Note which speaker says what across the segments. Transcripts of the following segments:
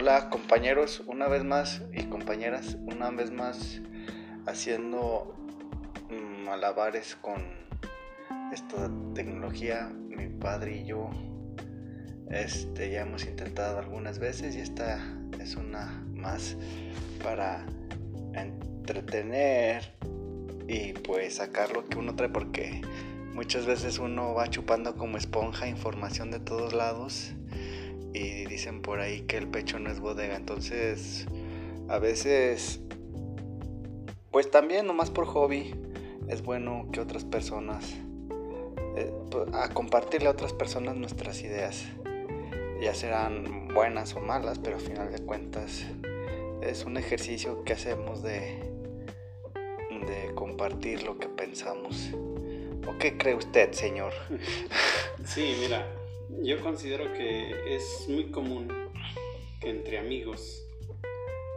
Speaker 1: hola compañeros, una vez más y compañeras, una vez más haciendo mm, malabares con esta tecnología, mi padre y yo. Este, ya hemos intentado algunas veces y esta es una más para entretener y pues sacar lo que uno trae porque muchas veces uno va chupando como esponja información de todos lados y dicen por ahí que el pecho no es bodega entonces a veces pues también nomás por hobby es bueno que otras personas eh, a compartirle a otras personas nuestras ideas ya serán buenas o malas, pero a final de cuentas es un ejercicio que hacemos de, de compartir lo que pensamos. ¿O qué cree usted, señor?
Speaker 2: Sí, mira, yo considero que es muy común que entre amigos,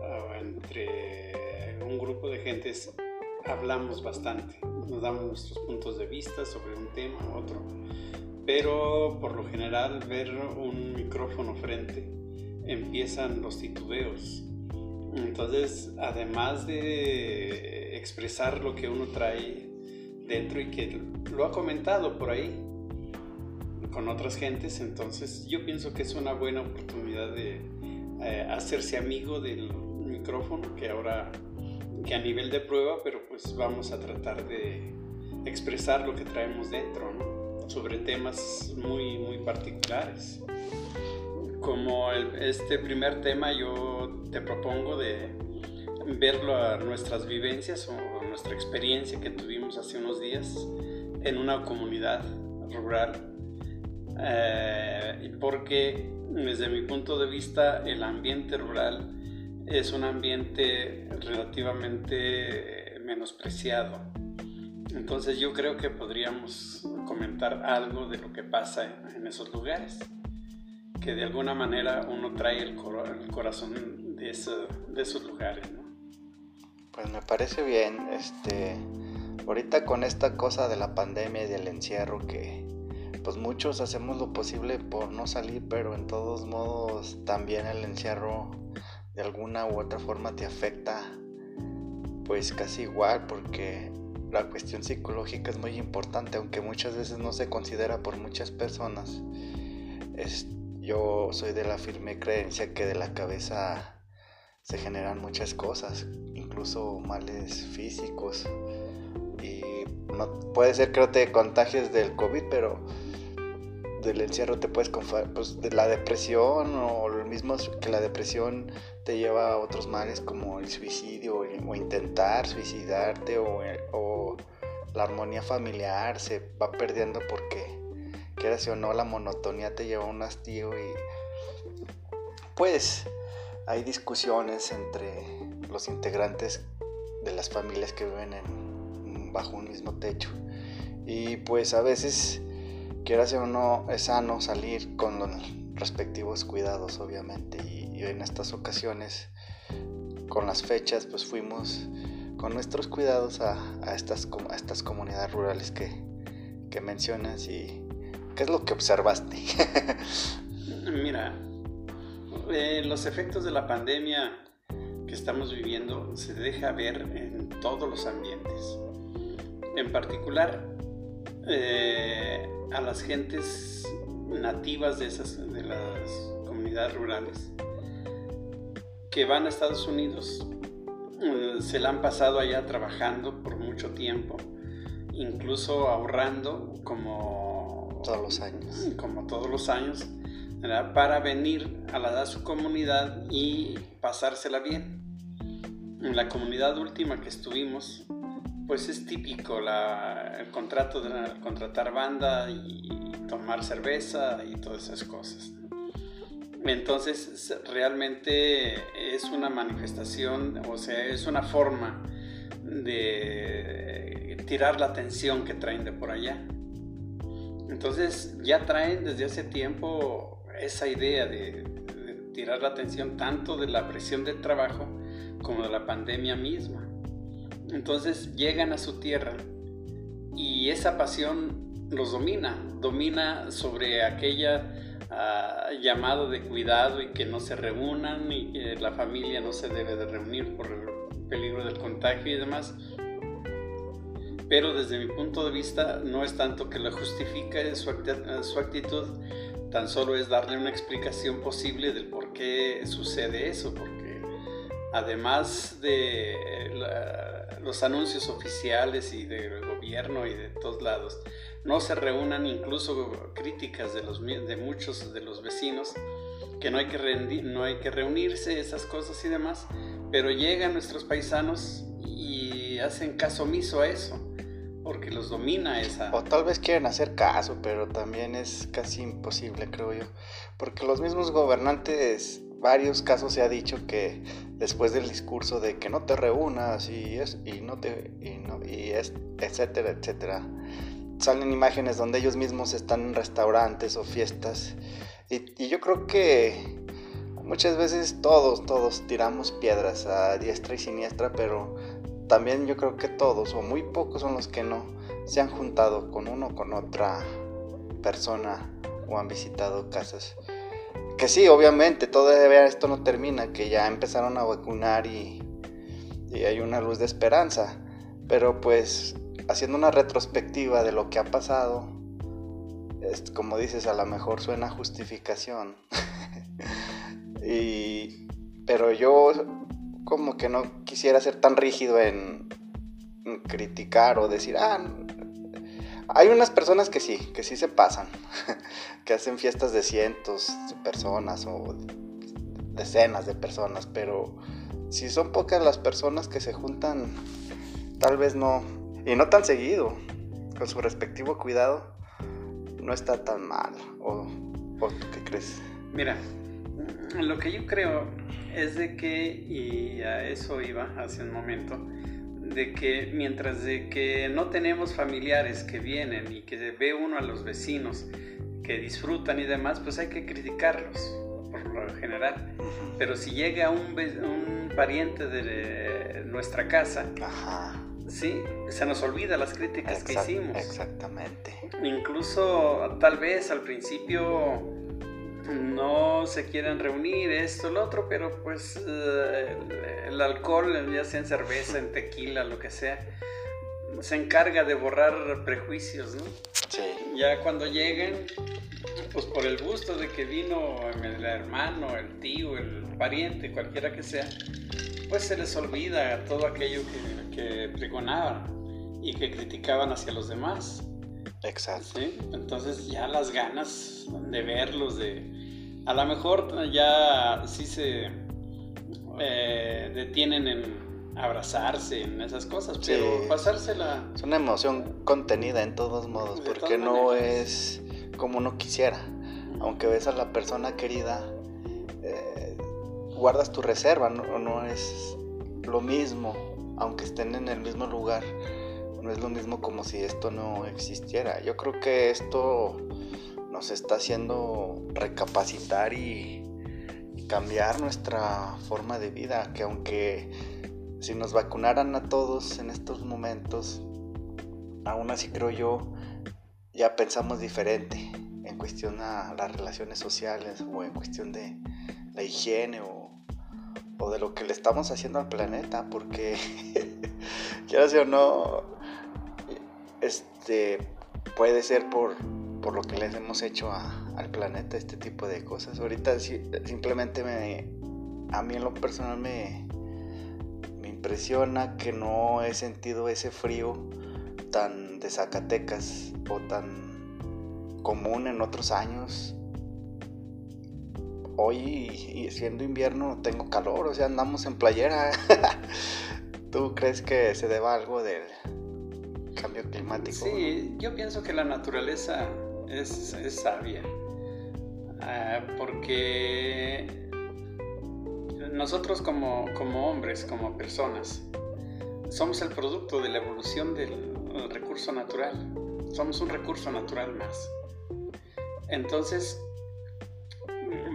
Speaker 2: o entre un grupo de gentes, hablamos bastante, nos damos nuestros puntos de vista sobre un tema u otro pero por lo general ver un micrófono frente empiezan los titubeos. Entonces, además de expresar lo que uno trae dentro y que lo ha comentado por ahí con otras gentes, entonces yo pienso que es una buena oportunidad de eh, hacerse amigo del micrófono que ahora que a nivel de prueba, pero pues vamos a tratar de expresar lo que traemos dentro, sobre temas muy, muy particulares. Como este primer tema yo te propongo de verlo a nuestras vivencias o nuestra experiencia que tuvimos hace unos días en una comunidad rural. Eh, porque desde mi punto de vista el ambiente rural es un ambiente relativamente menospreciado. Entonces yo creo que podríamos comentar algo de lo que pasa en, esos lugares, que de alguna manera uno trae el, corazón de, de, esos lugares.
Speaker 1: Pues me parece bien, este, ahorita con esta cosa de la pandemia y del encierro que pues muchos hacemos lo posible por no salir, pero en todos modos también el encierro de alguna u otra forma te afecta pues casi igual porque la cuestión psicológica es muy importante, aunque muchas veces no se considera por muchas personas. Yo soy de la firme creencia que de la cabeza se generan muchas cosas, incluso males físicos. Y no, puede ser que no te contagies del COVID, pero del encierro te puedes pues, de la depresión o lo mismo que la depresión te lleva a otros males como el suicidio o intentar suicidarte o, o la armonía familiar se va perdiendo porque quieras o no la monotonía te lleva a un hastío y pues hay discusiones entre los integrantes de las familias que viven en, bajo un mismo techo. Y pues a veces quieras o no es sano salir con los respectivos cuidados obviamente. Y, en estas ocasiones con las fechas pues fuimos con nuestros cuidados a, estas, estas comunidades rurales que, que mencionas y qué es lo que observaste
Speaker 2: mira eh, los efectos de la pandemia que estamos viviendo se deja ver en todos los ambientes. En particular eh, a las gentes nativas de, esas, de las comunidades rurales que van a Estados Unidos. Eh, se la han pasado allá trabajando por mucho tiempo, incluso ahorrando como
Speaker 1: todos los años.
Speaker 2: Como todos los años, para venir a, la, a su comunidad y pasársela bien. En la comunidad última que estuvimos, pues es típico el contrato de contratar banda y tomar cerveza y todas esas cosas. Entonces realmente es una manifestación, o sea, es una forma de tirar la atención que traen de por allá. Entonces ya traen desde hace tiempo esa idea de, de tirar la atención tanto de la presión del trabajo como de la pandemia misma. Entonces llegan a su tierra y esa pasión los domina, domina sobre aquella ah, llamado de cuidado y que no se reúnan y la familia no se debe de reunir por el peligro del contagio y demás. Pero desde mi punto de vista no es tanto que lo justifique su, su actitud, tan solo es darle una explicación posible del por qué sucede eso, porque además de los anuncios oficiales y del gobierno y de todos lados, no se reúnan incluso críticas de, los, de muchos de los vecinos, que no hay que, no hay que reunirse, esas cosas y demás, pero llegan nuestros paisanos y hacen caso omiso a eso, porque los domina esa...
Speaker 1: O tal vez quieren hacer caso, pero también es casi imposible, creo yo, porque los mismos gobernantes varios casos se ha dicho que después del discurso de que no te reúnas y es y no te y no y es etcétera etcétera salen imágenes donde ellos mismos están en restaurantes o fiestas. Y, yo creo que muchas veces todos, todos tiramos piedras a diestra y siniestra, pero también yo creo que todos o muy pocos son los que no se han juntado con uno o con otra persona o han visitado casas. Que sí, obviamente, todavía esto no termina, que ya empezaron a vacunar y, y hay una luz de esperanza. Pero pues haciendo una retrospectiva de lo que ha pasado, como dices, a lo mejor suena justificación. y, pero yo como que no quisiera ser tan rígido en, criticar o decir, ah, hay unas personas que sí, que sí se pasan, que hacen fiestas de cientos de personas o decenas de personas, pero si son pocas las personas que se juntan, tal vez no, y no tan seguido, con su respectivo cuidado, no está tan mal. ¿O, qué crees?
Speaker 2: Mira, lo que yo creo es de que, y a eso iba hace un momento, de que mientras de que no tenemos familiares que vienen y que ve uno a los vecinos que disfrutan y demás, pues hay que criticarlos por lo general. Pero si llega un, un pariente de nuestra casa, Ajá Sí, se nos olvida las críticas que hicimos.
Speaker 1: Exactamente.
Speaker 2: Incluso tal vez al principio no se quieren reunir, esto, lo otro, pero pues eh, el, alcohol, ya sea en cerveza, en tequila, lo que sea, se encarga de borrar prejuicios, ¿no?
Speaker 1: Sí.
Speaker 2: Ya cuando lleguen, pues por el gusto de que vino el hermano, el tío, el pariente, cualquiera que sea, pues se les olvida todo aquello que, que pregonaban y que criticaban hacia los demás.
Speaker 1: Exacto.
Speaker 2: Entonces ya las ganas de verlos, de... A lo mejor ya sí se eh, detienen en abrazarse, en esas cosas, pero pasársela...
Speaker 1: Es una emoción contenida en todos modos, porque no es como uno quisiera. Aunque ves a la persona querida, eh, guardas tu reserva, no, no es lo mismo, aunque estén en el mismo lugar, no es lo mismo como si esto no existiera. Yo creo que esto nos está haciendo recapacitar y, cambiar nuestra forma de vida, que aunque si nos vacunaran a todos en estos momentos, aún así creo yo, ya pensamos diferente en cuestión a las relaciones sociales o en cuestión de la higiene o, de lo que le estamos haciendo al planeta, porque quieras o no, este puede ser por, por lo que les hemos hecho al planeta, este tipo de cosas. Ahorita simplemente me, a mí en lo personal me, me impresiona que no he sentido ese frío tan de Zacatecas o tan común en otros años. Hoy, siendo invierno, tengo calor, o sea, andamos en playera. ¿Tú crees que se deba algo del cambio climático?
Speaker 2: Sí, yo pienso que la naturaleza es, sabia. Ah, porque nosotros como, como hombres, como personas, somos el producto de la evolución del recurso natural. Somos un recurso natural más. Entonces,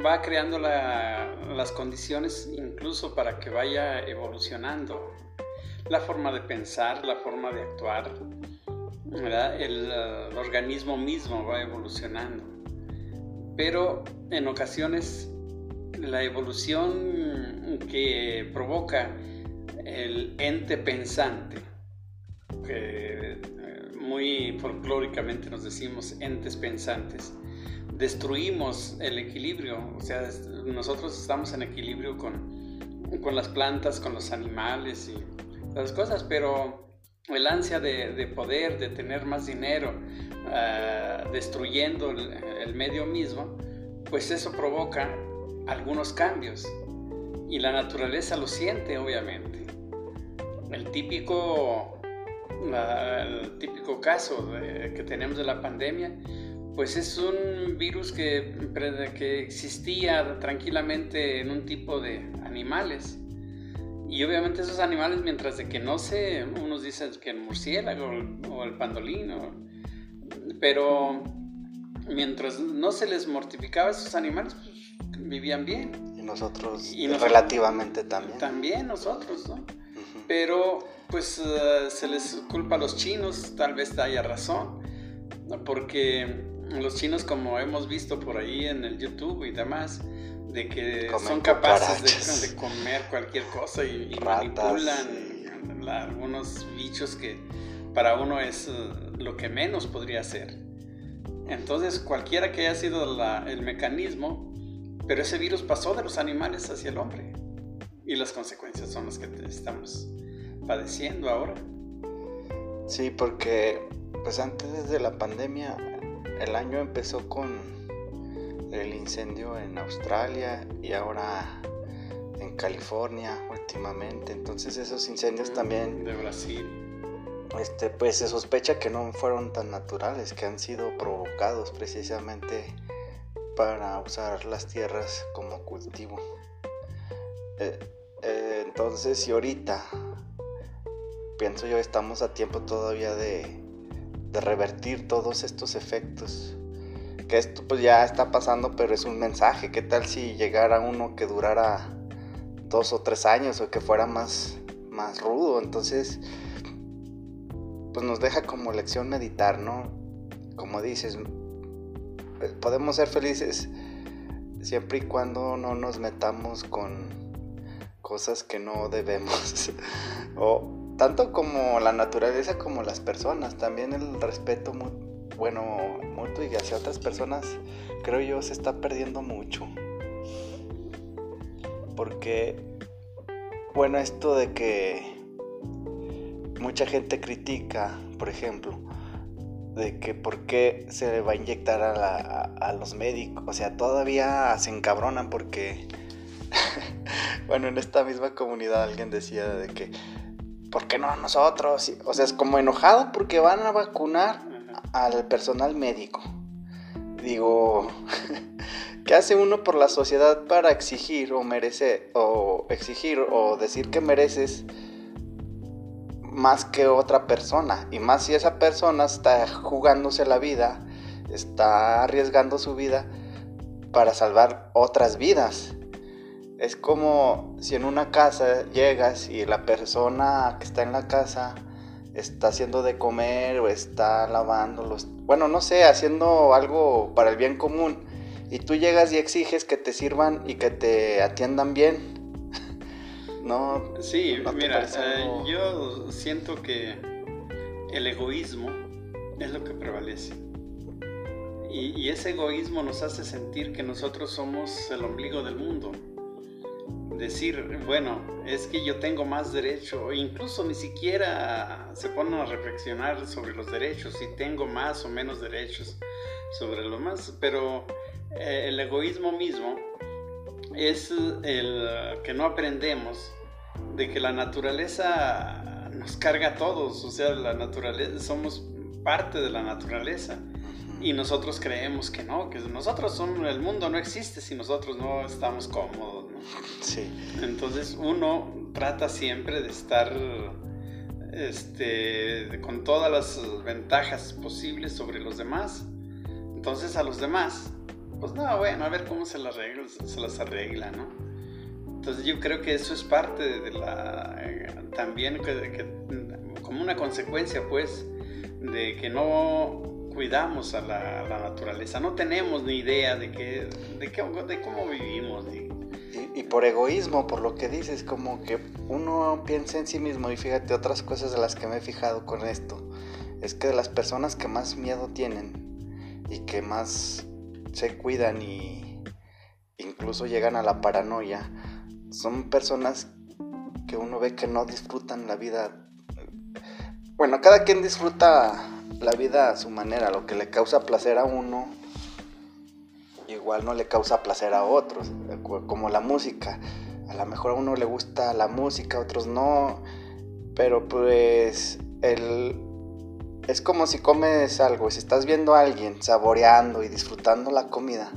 Speaker 2: va creando las condiciones incluso para que vaya evolucionando la forma de pensar, la forma de actuar, El, organismo mismo va evolucionando. pero en ocasiones la evolución que provoca el ente pensante, que eh, muy folclóricamente nos decimos entes pensantes, destruimos el equilibrio, o sea, nosotros estamos en equilibrio con, con las plantas, con los animales y las cosas, pero el ansia de, poder, de tener más dinero, ah, destruyendo el, medio mismo, pues eso provoca algunos cambios y la naturaleza lo siente obviamente. El típico, el típico caso que tenemos de la pandemia, pues es un virus que, que existía tranquilamente en un tipo de animales. Y obviamente esos animales, mientras de que no se, unos dicen que el murciélago o el pandolino, pero mientras no se les mortificaba a esos animales, pues, vivían bien.
Speaker 1: Y nosotros, relativamente también.
Speaker 2: También nosotros, ¿no? Pero pues eh, se les culpa a los chinos, tal vez haya razón, porque los chinos, como hemos visto por ahí en el YouTube y demás, de que son capaces de, comer cualquier cosa y, manipulan algunos bichos que para uno es eh, lo que menos podría ser. Entonces, cualquiera que haya sido el mecanismo, pero ese virus pasó de los animales hacia el hombre. Y las consecuencias son las que estamos padeciendo ahora.
Speaker 1: Sí, porque pues antes de la pandemia el año empezó con el incendio en Australia y ahora en California últimamente. Entonces esos incendios también...
Speaker 2: De Brasil.
Speaker 1: Este, pues se sospecha que no fueron tan naturales, que han sido provocados precisamente para usar las tierras como cultivo. Eh, eh, entonces, si ahorita pienso yo estamos a tiempo todavía de, de revertir todos estos efectos. Que esto pues ya está pasando, pero es un mensaje. ¿Qué tal si llegara uno que durara dos o tres años o que fuera más, más rudo? Entonces, pues nos deja como lección meditar, ¿no? Como dices, pues, podemos ser felices siempre y cuando no nos metamos con cosas que no debemos. o tanto como la naturaleza como las personas, también el respeto bueno, mutuo y hacia otras personas, creo yo, se está perdiendo mucho. Porque, bueno, esto de que mucha gente critica, por ejemplo, de que por qué se le va a inyectar a, a los médicos, o sea, todavía se encabronan porque, bueno, en esta misma comunidad alguien decía de que ¿por qué no nosotros? O sea, es como enojado porque van a vacunar al personal médico. Digo, ¿qué hace uno por la sociedad para exigir o merecer, o exigir o decir que mereces más que otra persona? Y más si esa persona está jugándose la vida, está arriesgando su vida para salvar otras vidas. Es como si en una casa llegas y la persona que está en la casa está haciendo de comer o está lavando los... Bueno, no sé, haciendo algo para el bien común. Y tú llegas y exiges que te sirvan y que te atiendan bien. no.
Speaker 2: Sí, mira, eh, yo siento que el egoísmo es lo que prevalece. Y, y ese egoísmo nos hace sentir que nosotros somos el ombligo del mundo decir, bueno, es que yo tengo más derecho, incluso ni siquiera se ponen a reflexionar sobre los derechos, si tengo más o menos derechos sobre lo más, pero eh, el egoísmo mismo es el que no aprendemos de que la naturaleza nos carga a todos, o sea, la naturaleza, somos parte de la naturaleza y nosotros creemos que no, que nosotros son, el mundo no existe si nosotros no estamos cómodos,
Speaker 1: Sí.
Speaker 2: Entonces uno trata siempre de estar este, con todas las ventajas posibles sobre los demás. Entonces a los demás, pues no, bueno, a ver cómo se las arregla, se las arregla, ¿no? Entonces yo creo que eso es parte de la, también como una consecuencia, pues, de que no cuidamos a la, naturaleza, no tenemos ni idea de, qué, de, qué, de cómo vivimos.
Speaker 1: Y, por egoísmo, por lo que dices, como que uno piensa en sí mismo y fíjate otras cosas de las que me he fijado con esto, es que de las personas que más miedo tienen y que más se cuidan y incluso llegan a la paranoia, son personas que uno ve que no disfrutan la vida. Bueno, cada quien disfruta la vida a su manera, lo que le causa placer a uno, igual no le causa placer a otros, como la música. A lo mejor a uno le gusta la música, a otros no, pero pues el, es como si comes algo, si estás viendo a alguien saboreando y disfrutando la comida,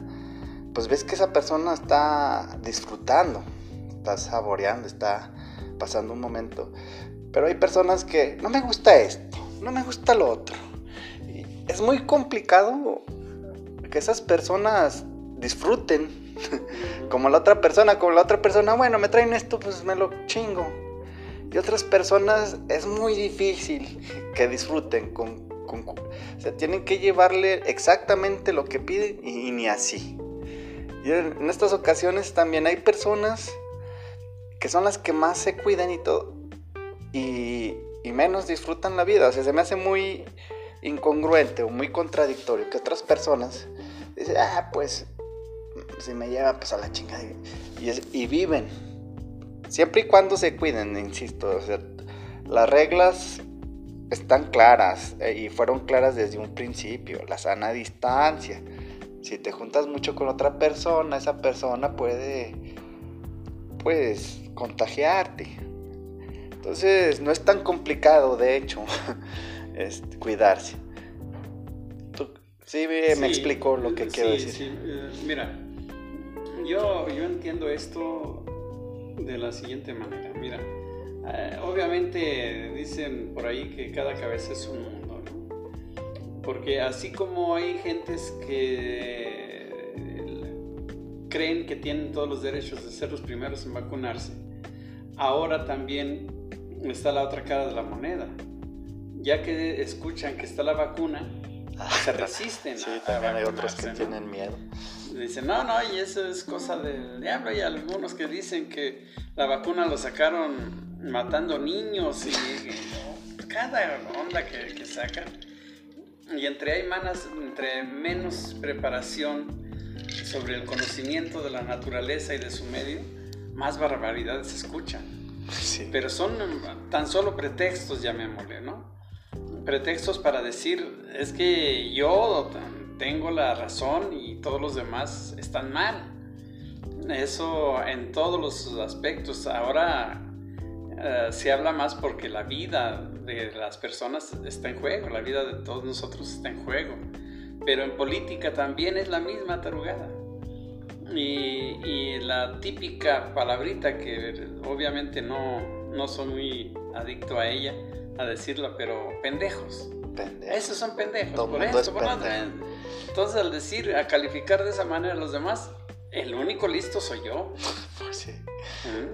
Speaker 1: pues ves que esa persona está disfrutando, está saboreando, está pasando un momento. Pero hay personas que no me gusta esto, no me gusta lo otro es muy complicado que esas personas disfruten como la otra persona, como la otra persona, bueno, me traen esto, pues me lo chingo. Y otras personas es muy difícil que disfruten con, o sea, tienen que llevarle exactamente lo que piden y, ni así. Y en estas ocasiones también hay personas que son las que más se cuidan y todo y, y menos disfrutan la vida. O sea, se me hace muy incongruente o muy contradictorio que otras personas dicen, ah, pues si me lleva pues a la chingada y, viven. Siempre y cuando se cuiden, insisto, o las reglas están claras eh, y fueron claras desde un principio, la sana distancia. Si te juntas mucho con otra persona, esa persona puede pues contagiarte. Entonces no es tan complicado, de hecho. cuidarse. sí, me explico lo que quiero decir.
Speaker 2: Eh, mira, yo, yo entiendo esto de la siguiente manera. Mira, eh, obviamente dicen por ahí que cada cabeza es un mundo, Porque así como hay gentes que creen que tienen todos los derechos de ser los primeros en vacunarse, ahora también está la otra cara de la moneda ya que escuchan que está la vacuna, se resisten.
Speaker 1: Sí, también hay otros que tienen miedo.
Speaker 2: Dicen, no, no, y eso es cosa del diablo. Hay algunos que dicen que la vacuna lo sacaron matando niños y, cada onda que, que, sacan. Y entre hay manas, entre menos preparación sobre el conocimiento de la naturaleza y de su medio, más barbaridades se escuchan. Sí. Pero son tan solo pretextos, llamémosle, ¿no? Pretextos para decir, es que yo tengo la razón y todos los demás están mal. Eso en todos los aspectos. Ahora eh, se habla más porque la vida de las personas está en juego, la vida de todos nosotros está en juego. Pero en política también es la misma tarugada. Y, y la típica palabrita que obviamente no, no soy muy adicto a ella, a decirlo, pero pendejos. Pendejos. Esos son pendejos. por eso, por Entonces, al decir, a calificar de esa manera a los demás, el único listo soy yo. Pues sí.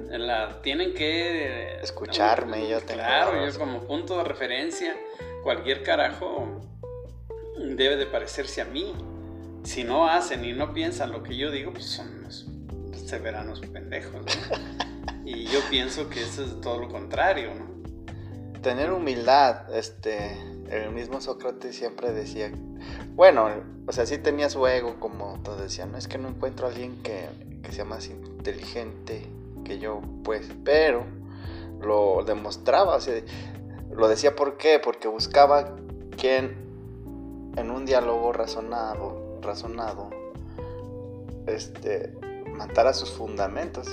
Speaker 2: La, tienen que
Speaker 1: escucharme, yo
Speaker 2: tengo. Claro, yo como punto de referencia, cualquier carajo debe de parecerse a mí. Si no hacen y no piensan lo que yo digo, pues son unos severanos pendejos. y yo pienso que eso es todo lo contrario, ¿no?
Speaker 1: Tener humildad, este, el mismo Sócrates siempre decía, bueno, o sea, sí tenía su ego, como todos decían, no es que no encuentro a alguien que, sea más inteligente que yo, pues, pero lo demostraba, o sea, lo decía por qué, porque buscaba quien en un diálogo razonado, razonado, este, matara sus fundamentos.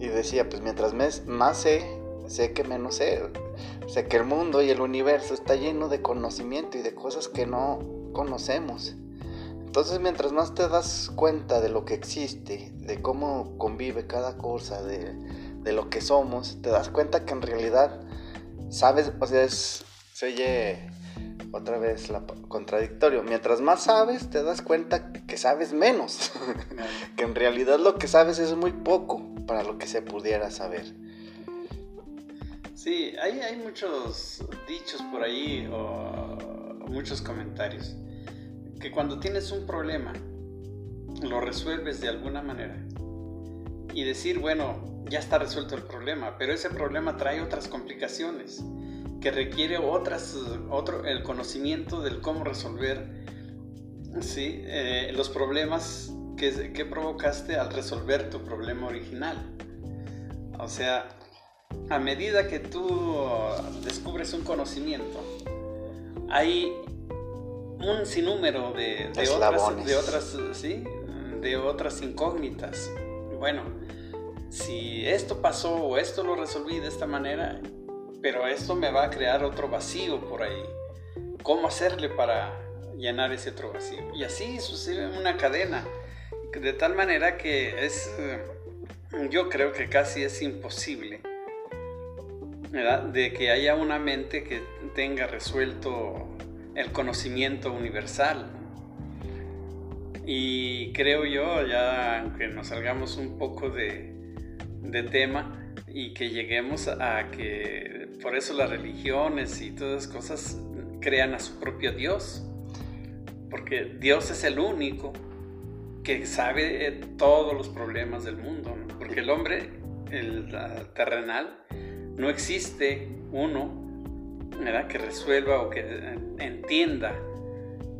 Speaker 1: Y decía, pues mientras más sé, sé que menos sé. Sé que el mundo y el universo está lleno de conocimiento y de cosas que no conocemos. Entonces mientras más te das cuenta de lo que existe, de cómo convive cada cosa, de, lo que somos, te das cuenta que en realidad sabes, o sea, es, se oye otra vez la, contradictorio. Mientras más sabes, te das cuenta que sabes menos. que en realidad lo que sabes es muy poco para lo que se pudiera saber.
Speaker 2: Sí, hay, hay muchos dichos por ahí o, muchos comentarios. que cuando tienes un problema, lo resuelves de alguna manera y decir, bueno, ya está resuelto el problema, pero ese problema trae otras complicaciones que requiere otras, otro, el conocimiento del cómo resolver ¿sí? Eh, los problemas que, que provocaste al resolver tu problema original. O sea, a medida que tú descubres un conocimiento, hay un sinnúmero de, de otras, de otras, ¿sí? de otras incógnitas. Bueno, si esto pasó o esto lo resolví de esta manera, pero esto me va a crear otro vacío por ahí. ¿Cómo hacerle para llenar ese otro vacío? Y así sucede una cadena, de tal manera que es, yo creo que casi es imposible, De que haya una mente que tenga resuelto el conocimiento universal. Y creo yo, ya aunque nos salgamos un poco de, de tema, y que lleguemos a que por eso las religiones y todas las cosas crean a su propio Dios, porque Dios es el único que sabe todos los problemas del mundo, porque el hombre, el terrenal, no existe uno ¿verdad? que resuelva o que entienda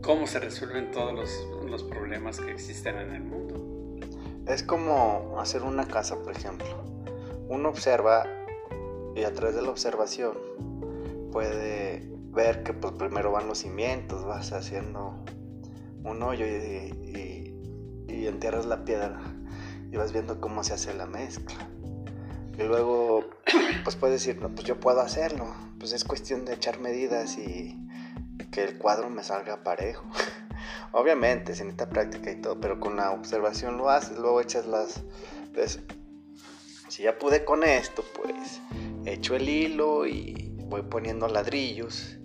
Speaker 2: cómo se resuelven todos los, los problemas que existen en el mundo.
Speaker 1: Es como hacer una casa, por ejemplo uno observa y a través de la observación puede ver que pues primero van los cimientos, vas haciendo un hoyo y, entierras la piedra y vas viendo cómo se hace la mezcla. Y luego pues puedes decir, no, pues yo puedo hacerlo, pues es cuestión de echar medidas y que el cuadro me salga parejo. Obviamente, se necesita práctica y todo, pero con la observación lo haces, luego echas las... Pues, si ya pude con esto, pues echo el hilo y voy poniendo ladrillos.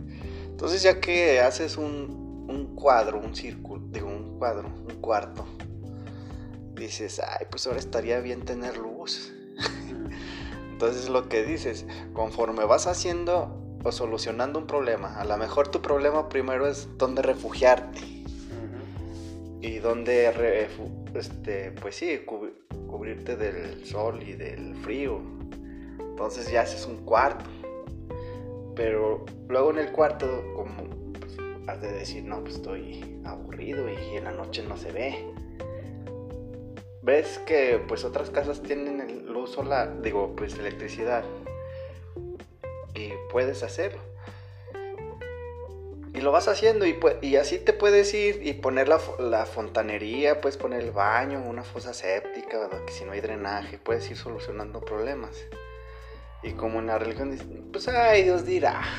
Speaker 1: Entonces ya que haces un, cuadro, un círculo, digo un cuadro, un cuarto, dices, ay, pues ahora estaría bien tener luz. Entonces lo que dices, conforme vas haciendo o solucionando un problema, a lo mejor tu problema primero es dónde refugiarte. Y dónde, este, pues sí, cubrirte del sol y del frío. Entonces ya haces un cuarto. Pero luego en el cuarto, como pues, has de decir, no, pues estoy aburrido y en la noche no se ve. Ves que pues otras casas tienen luz solar, digo, pues electricidad. Y puedes hacerlo y lo vas haciendo y, y así te puedes ir y poner la, fontanería, puedes poner el baño, una fosa séptica, que si no hay drenaje, puedes ir solucionando problemas. Y como en la religión pues ay, Dios dirá.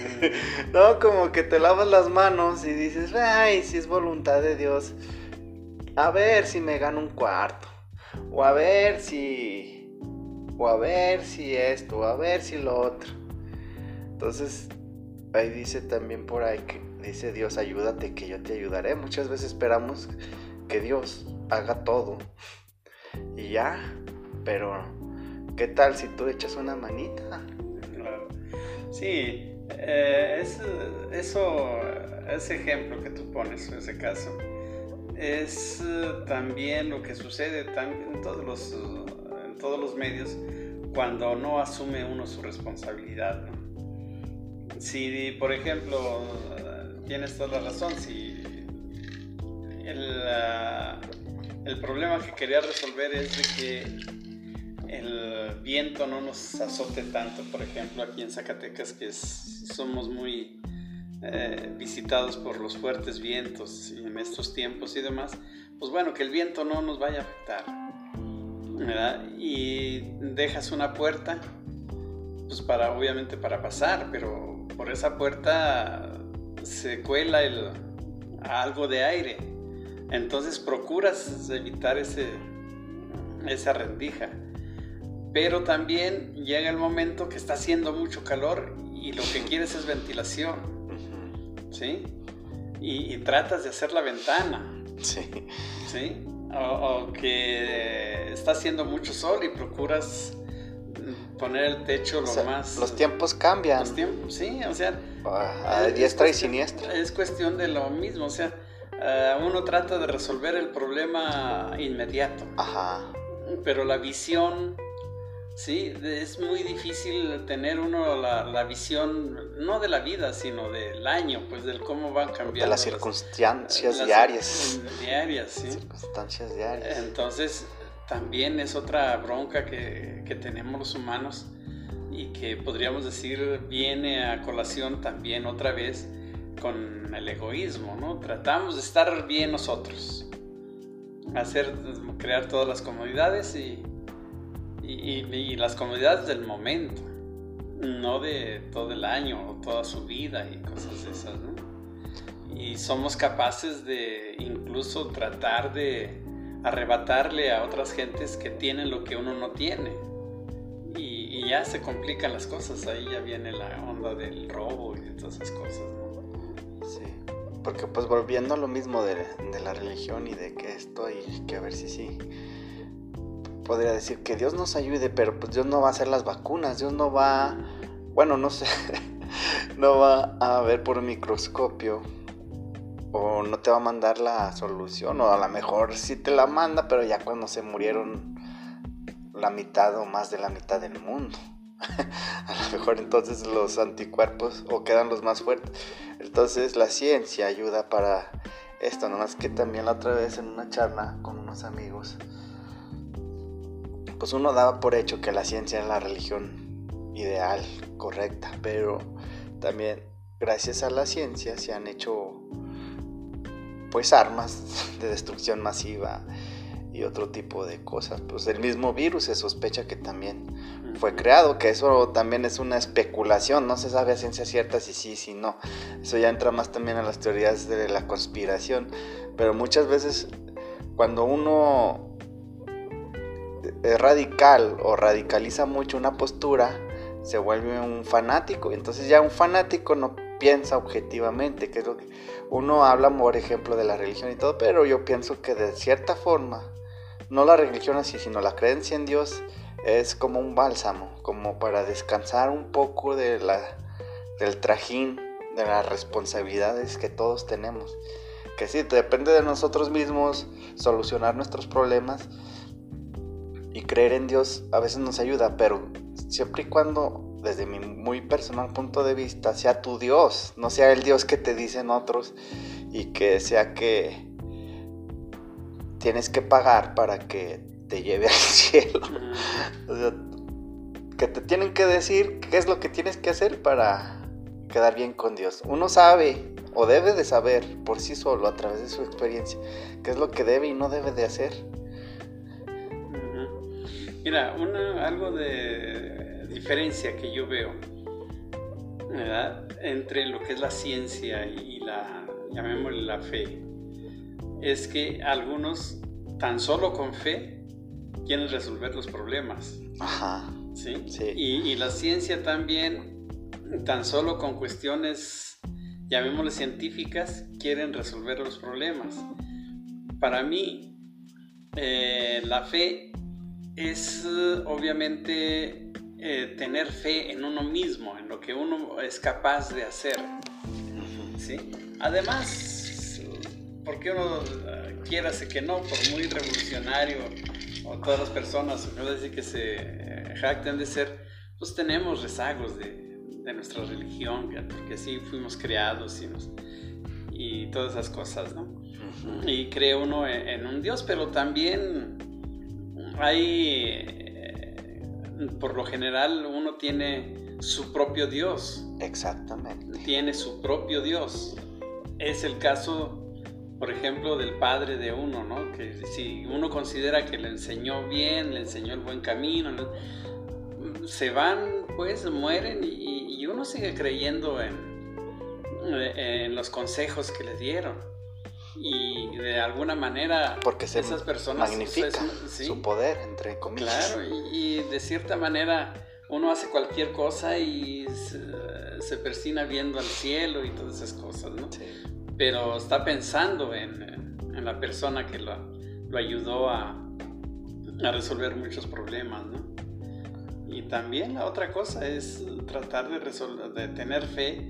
Speaker 1: Mm. no, como que te lavas las manos y dices, ay, si es voluntad de Dios, a ver si me gano un cuarto. O a ver si... O a ver si esto, o a ver si lo otro. Entonces ahí dice también por ahí que dice Dios, ayúdate que yo te ayudaré. Muchas veces esperamos que Dios haga todo y ya, pero ¿qué tal si tú echas una manita?
Speaker 2: Sí, eh, eso, ese ejemplo que tú pones en ese caso, es eh, también lo que sucede en todos los, en todos los medios cuando no asume uno su responsabilidad. si, por ejemplo, tienes toda la razón, si el, el problema que quería resolver es de que el viento no nos azote tanto, por ejemplo, aquí en Zacatecas, que somos muy eh, visitados por los fuertes vientos en estos tiempos y demás, pues bueno, que el viento no nos vaya a afectar. ¿verdad? Y dejas una puerta, pues para, obviamente para pasar, pero por esa puerta se cuela el, algo de aire. Entonces procuras evitar ese, esa rendija. Pero también llega el momento que está haciendo mucho calor y lo que quieres es ventilación. ¿Sí? Y, tratas de hacer la ventana. Sí. ¿Sí? o, que está haciendo mucho sol y procuras poner el techo lo más...
Speaker 1: Los tiempos cambian.
Speaker 2: Los tiempos, sí, o sea...
Speaker 1: a diestra y siniestra.
Speaker 2: Es cuestión de lo mismo, o sea, eh, uno trata de resolver el problema inmediato.
Speaker 1: Ajá.
Speaker 2: Pero la visión, sí, es muy difícil tener uno la, visión, no de la vida, sino del año, pues del cómo van cambiando.
Speaker 1: De las circunstancias diarias.
Speaker 2: Diarias, sí.
Speaker 1: Circunstancias diarias.
Speaker 2: Entonces, también es otra bronca que, que tenemos los humanos y que podríamos decir viene a colación también otra vez con el egoísmo, ¿no? Tratamos de estar bien nosotros, hacer, crear todas las comodidades y, y, las comodidades del momento, no de todo el año o toda su vida y cosas de esas, ¿no? Y somos capaces de incluso tratar de arrebatarle a otras gentes que tienen lo que uno no tiene. Y, y ya se complican las cosas, ahí ya viene la onda del robo y de todas esas cosas, ¿no?
Speaker 1: Sí, porque pues volviendo a lo mismo de, la religión y de que estoy, que a ver si sí, podría decir que Dios nos ayude, pero pues Dios no va a hacer las vacunas, Dios no va, bueno, no sé, no va a ver por microscopio o no te va a mandar la solución, o a lo mejor sí te la manda, pero ya cuando se murieron la mitad o más de la mitad del mundo. a lo mejor entonces los anticuerpos o quedan los más fuertes. Entonces la ciencia ayuda para esto, nomás que también la otra vez en una charla con unos amigos, pues uno daba por hecho que la ciencia era la religión ideal, correcta, pero también gracias a la ciencia se han hecho pues armas de destrucción masiva y otro tipo de cosas. Pues el mismo virus se sospecha que también fue creado, que eso también es una especulación, no se sabe a ciencia cierta si sí, si no. Eso ya entra más también a las teorías de la conspiración, pero muchas veces cuando uno es radical o radicaliza mucho una postura, se vuelve un fanático, entonces ya un fanático no piensa objetivamente, que que uno habla, por ejemplo, de la religión y todo, pero yo pienso que de cierta forma, no la religión así, sino la creencia en Dios, es como un bálsamo, como para descansar un poco de la, del trajín, de las responsabilidades que todos tenemos. Que sí, depende de nosotros mismos solucionar nuestros problemas y creer en Dios a veces nos ayuda, pero siempre y cuando, desde mi muy personal punto de vista, sea tu Dios, no sea el Dios que te dicen otros y que sea que tienes que pagar para que te lleve al cielo. O sea, que te tienen que decir qué es lo que tienes que hacer para quedar bien con Dios. Uno sabe o debe de saber por sí solo a través de su experiencia qué es lo que debe y no debe de hacer.
Speaker 2: Mira, una, algo de diferencia que yo veo entre lo que es la ciencia y la, llamémosle la fe, es que algunos tan solo con fe quieren resolver los problemas.
Speaker 1: Ajá.
Speaker 2: ¿Sí? Y, la ciencia también, tan solo con cuestiones, llamémosle científicas, quieren resolver los problemas. Para mí, eh, la fe es obviamente eh, tener fe en uno mismo, en lo que uno es capaz de hacer. ¿sí? Además, porque uno eh, quiera que no, por muy revolucionario o todas las personas, decir que se eh, jacten de ser, pues tenemos rezagos de, de nuestra religión, porque así fuimos creados y, y todas esas cosas, ¿no? Y cree uno en, un Dios, pero también hay, eh, por lo general, uno tiene su propio Dios.
Speaker 1: Exactamente.
Speaker 2: Tiene su propio Dios. Es el caso por ejemplo, del padre de uno, ¿no? Que si uno considera que le enseñó bien, le enseñó el buen camino, se van, pues mueren y, uno sigue creyendo en, en, los consejos que le dieron. Y de alguna manera,
Speaker 1: porque esas personas magnifica su poder, entre comillas.
Speaker 2: Claro, y, de cierta manera uno hace cualquier cosa y se, se persina viendo al cielo y todas esas cosas, ¿no? Sí pero está pensando en, en la persona que lo, lo ayudó a, a, resolver muchos problemas, ¿no? Y también la otra cosa es tratar de tener fe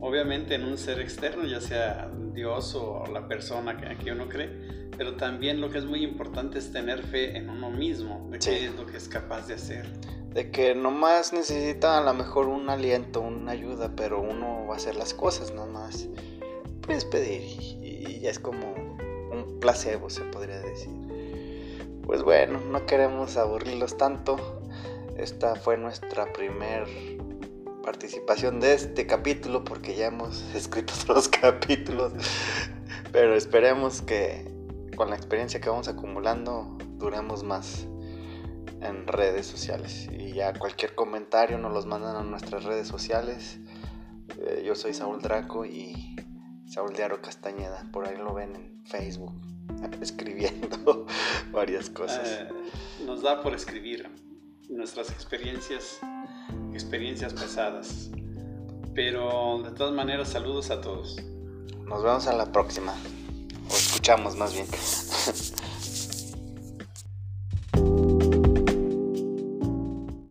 Speaker 2: obviamente en un ser externo, ya sea Dios o la persona que, que uno cree, pero también lo que es muy importante es tener fe en uno mismo, de qué es lo que es capaz de hacer.
Speaker 1: De que nomás necesita a lo mejor un aliento, una ayuda, pero uno va a hacer las cosas nomás. Puedes pedir y ya es como un placebo, se podría decir. Pues bueno, no queremos aburrirlos tanto. Esta fue nuestra primer participación de este capítulo porque ya hemos escrito otros capítulos. Pero esperemos que con la experiencia que vamos acumulando duremos más en redes sociales. Y ya cualquier comentario nos los mandan a nuestras redes sociales. Eh, yo soy Saúl Draco y Saúl Diaro Castañeda. Por ahí lo ven en Facebook escribiendo varias cosas. Eh,
Speaker 2: nos da por escribir nuestras experiencias, experiencias pasadas. Pero de todas maneras, saludos a todos.
Speaker 1: Nos vemos a la próxima. O escuchamos más bien.